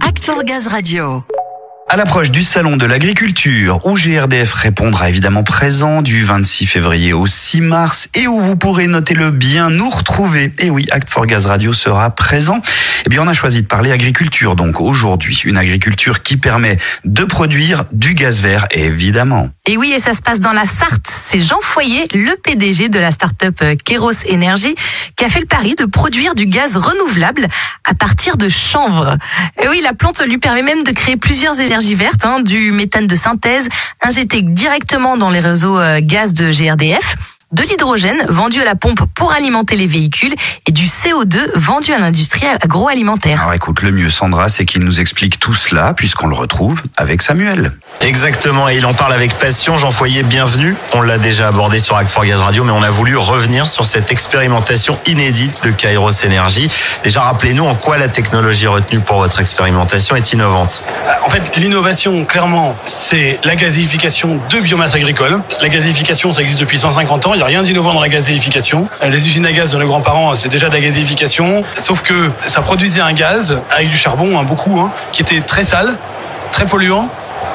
Act for Gaz Radio. À l'approche du salon de l'agriculture, où GRDF répondra évidemment présent du 26 février au 6 mars et où vous pourrez, noter le bien, nous retrouver. Et oui, Act for Gaz Radio sera présent. Eh bien, on a choisi de parler agriculture, donc aujourd'hui, une agriculture qui permet de produire du gaz vert, évidemment. Et oui, et ça se passe dans la Sarthe. C'est Jean Foyer, le PDG de la start-up euh, Keros Energy, qui a fait le pari de produire du gaz renouvelable à partir de chanvre. Et oui, la plante lui permet même de créer plusieurs énergies verte, hein, du méthane de synthèse injecté directement dans les réseaux euh, gaz de GRDF de l'hydrogène vendu à la pompe pour alimenter les véhicules et du CO2 vendu à l'industrie agroalimentaire. Alors écoute, le mieux Sandra, c'est qu'il nous explique tout cela puisqu'on le retrouve avec Samuel. Exactement, et il en parle avec passion. Jean Foyer, bienvenue. On l'a déjà abordé sur Act for Gaz Radio, mais on a voulu revenir sur cette expérimentation inédite de Kairos Energy. Déjà, rappelez-nous en quoi la technologie retenue pour votre expérimentation est innovante. En fait, l'innovation, clairement, c'est la gazéification de biomasse agricole. La gazéification, ça existe depuis 150 ans il n'y a rien d'innovant dans la gazéification. Euh, les usines à gaz de nos grands-parents, c'est déjà de la gazéification, sauf que ça produisait un gaz avec du charbon, hein, beaucoup, hein, qui était très sale, très polluant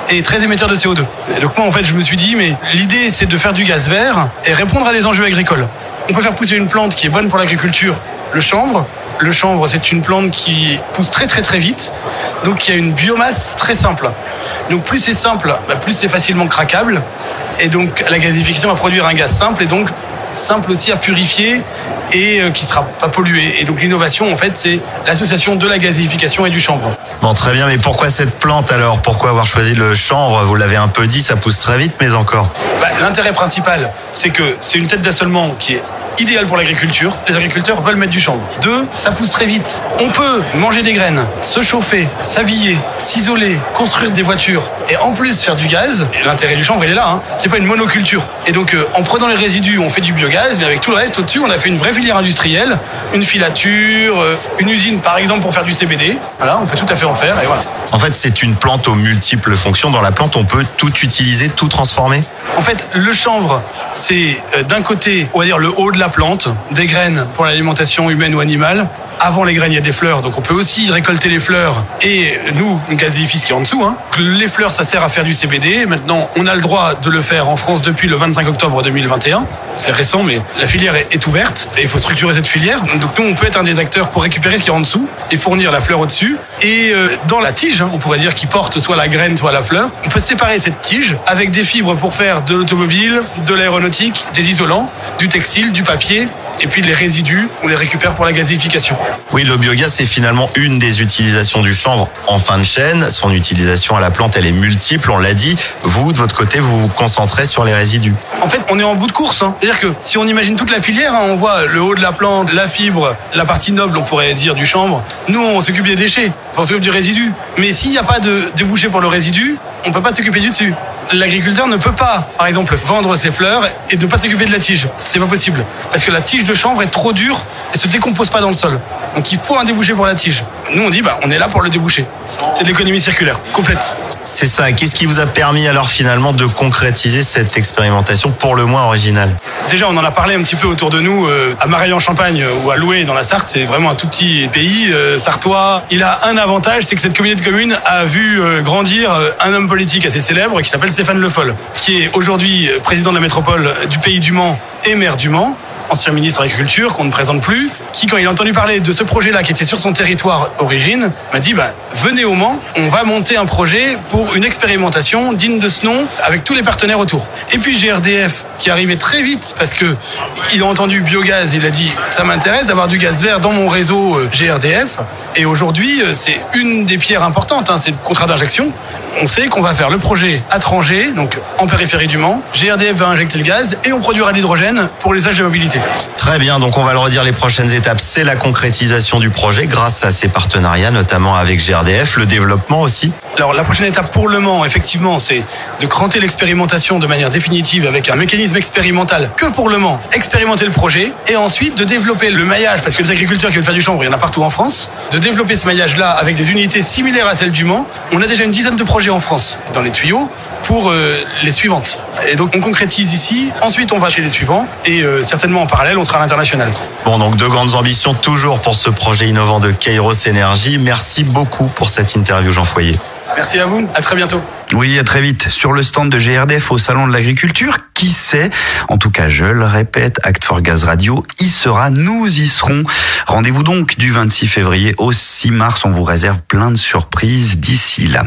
et très émetteur de CO2. donc moi, en fait, je me suis dit, mais l'idée, c'est de faire du gaz vert et répondre à des enjeux agricoles. On peut faire pousser une plante qui est bonne pour l'agriculture, le chanvre. Le chanvre, c'est une plante qui pousse très très très vite, donc il y a une biomasse très simple. Donc plus c'est simple, bah, plus c'est facilement craquable. Et donc la gazéification va produire un gaz simple et donc simple aussi à purifier et euh, qui sera pas pollué. Et donc l'innovation, en fait, c'est l'association de la gazéification et du chanvre. Bon, très bien, mais pourquoi cette plante alors? Pourquoi avoir choisi le chanvre? Vous l'avez un peu dit, ça pousse très vite, mais encore. Bah, l'intérêt principal, c'est que c'est une tête d'assolement qui est idéal pour l'agriculture. Les agriculteurs veulent mettre du chanvre. Deux, ça pousse très vite. On peut manger des graines, se chauffer, s'habiller, s'isoler, construire des voitures et en plus faire du gaz. Et l'intérêt du chanvre, il est là. Hein. C'est pas une monoculture. Et donc, euh, en prenant les résidus, on fait du biogaz, mais avec tout le reste au-dessus, on a fait une vraie filière industrielle, une filature, euh, une usine par exemple pour faire du CBD. Voilà, on peut tout à fait en faire et voilà. En fait, c'est une plante aux multiples fonctions. Dans la plante, on peut tout utiliser, tout transformer? En fait, le chanvre, c'est euh, d'un côté, on va dire le haut de la plante, des graines pour l'alimentation humaine ou animale, avant les graines, il y a des fleurs, donc on peut aussi récolter les fleurs et nous, on gazifie ce qui est en dessous. Hein. Les fleurs, ça sert à faire du CBD. Maintenant, on a le droit de le faire en France depuis le 25 octobre 2021. C'est récent, mais la filière est ouverte et il faut structurer cette filière. Donc nous, on peut être un des acteurs pour récupérer ce qui est en dessous et fournir la fleur au-dessus. Et euh, dans la tige, hein, on pourrait dire qui porte soit la graine, soit la fleur, on peut séparer cette tige avec des fibres pour faire de l'automobile, de l'aéronautique, des isolants, du textile, du papier et puis les résidus, on les récupère pour la gazéification. Oui, le biogaz, c'est finalement une des utilisations du chanvre en fin de chaîne. Son utilisation à la plante, elle est multiple, on l'a dit. Vous, de votre côté, vous vous concentrez sur les résidus. En fait, on est en bout de course. Hein. C'est-à-dire que si on imagine toute la filière, hein, on voit le haut de la plante, la fibre, la partie noble, on pourrait dire, du chanvre. Nous, on s'occupe des déchets, on s'occupe du résidu. Mais s'il n'y a pas de débouché pour le résidu, on peut pas s'occuper du dessus l'agriculteur ne peut pas, par exemple, vendre ses fleurs et ne pas s'occuper de la tige. C'est pas possible. Parce que la tige de chanvre est trop dure et se décompose pas dans le sol. Donc il faut un débouché pour la tige. Nous, on dit, bah, on est là pour le déboucher. C'est de l'économie circulaire, complète. C'est ça. Qu'est-ce qui vous a permis alors finalement de concrétiser cette expérimentation pour le moins originale? Déjà, on en a parlé un petit peu autour de nous euh, à Mareille-en-Champagne ou à Loué dans la Sarthe. C'est vraiment un tout petit pays euh, sartois. Il a un avantage, c'est que cette communauté de communes a vu euh, grandir un homme politique assez célèbre qui s'appelle Stéphane Le Foll, qui est aujourd'hui président de la métropole du pays du Mans et maire du Mans ancien ministre de l'Agriculture, qu'on ne présente plus, qui, quand il a entendu parler de ce projet-là qui était sur son territoire origine, m'a dit bah, venez au Mans, on va monter un projet pour une expérimentation digne de ce nom avec tous les partenaires autour. Et puis GRDF qui arrivait très vite parce que il a entendu biogaz, il a dit ça m'intéresse d'avoir du gaz vert dans mon réseau euh, GRDF. Et aujourd'hui, euh, c'est une des pierres importantes, hein, c'est le contrat d'injection. On sait qu'on va faire le projet à Tranger, donc en périphérie du Mans. GRDF va injecter le gaz et on produira l'hydrogène pour les âges de mobilité. Très bien, donc on va le redire, les prochaines étapes, c'est la concrétisation du projet grâce à ces partenariats, notamment avec GRDF, le développement aussi. Alors la prochaine étape pour le Mans, effectivement, c'est de cranter l'expérimentation de manière définitive avec un mécanisme expérimental que pour le Mans, expérimenter le projet et ensuite de développer le maillage, parce que les agriculteurs qui veulent faire du chanvre, il y en a partout en France, de développer ce maillage-là avec des unités similaires à celles du Mans. On a déjà une dizaine de projets en France dans les tuyaux pour euh, les suivantes. Et donc on concrétise ici, ensuite on va chez les suivants et euh, certainement en parallèle on sera à l'international. Bon, donc de grandes ambitions toujours pour ce projet innovant de Kairos Énergie. Merci beaucoup pour cette interview, Jean Foyer. Merci à vous, à très bientôt. Oui, à très vite. Sur le stand de GRDF au Salon de l'Agriculture, qui sait? En tout cas, je le répète, Act for Gaz Radio y sera, nous y serons. Rendez-vous donc du 26 février au 6 mars. On vous réserve plein de surprises d'ici là.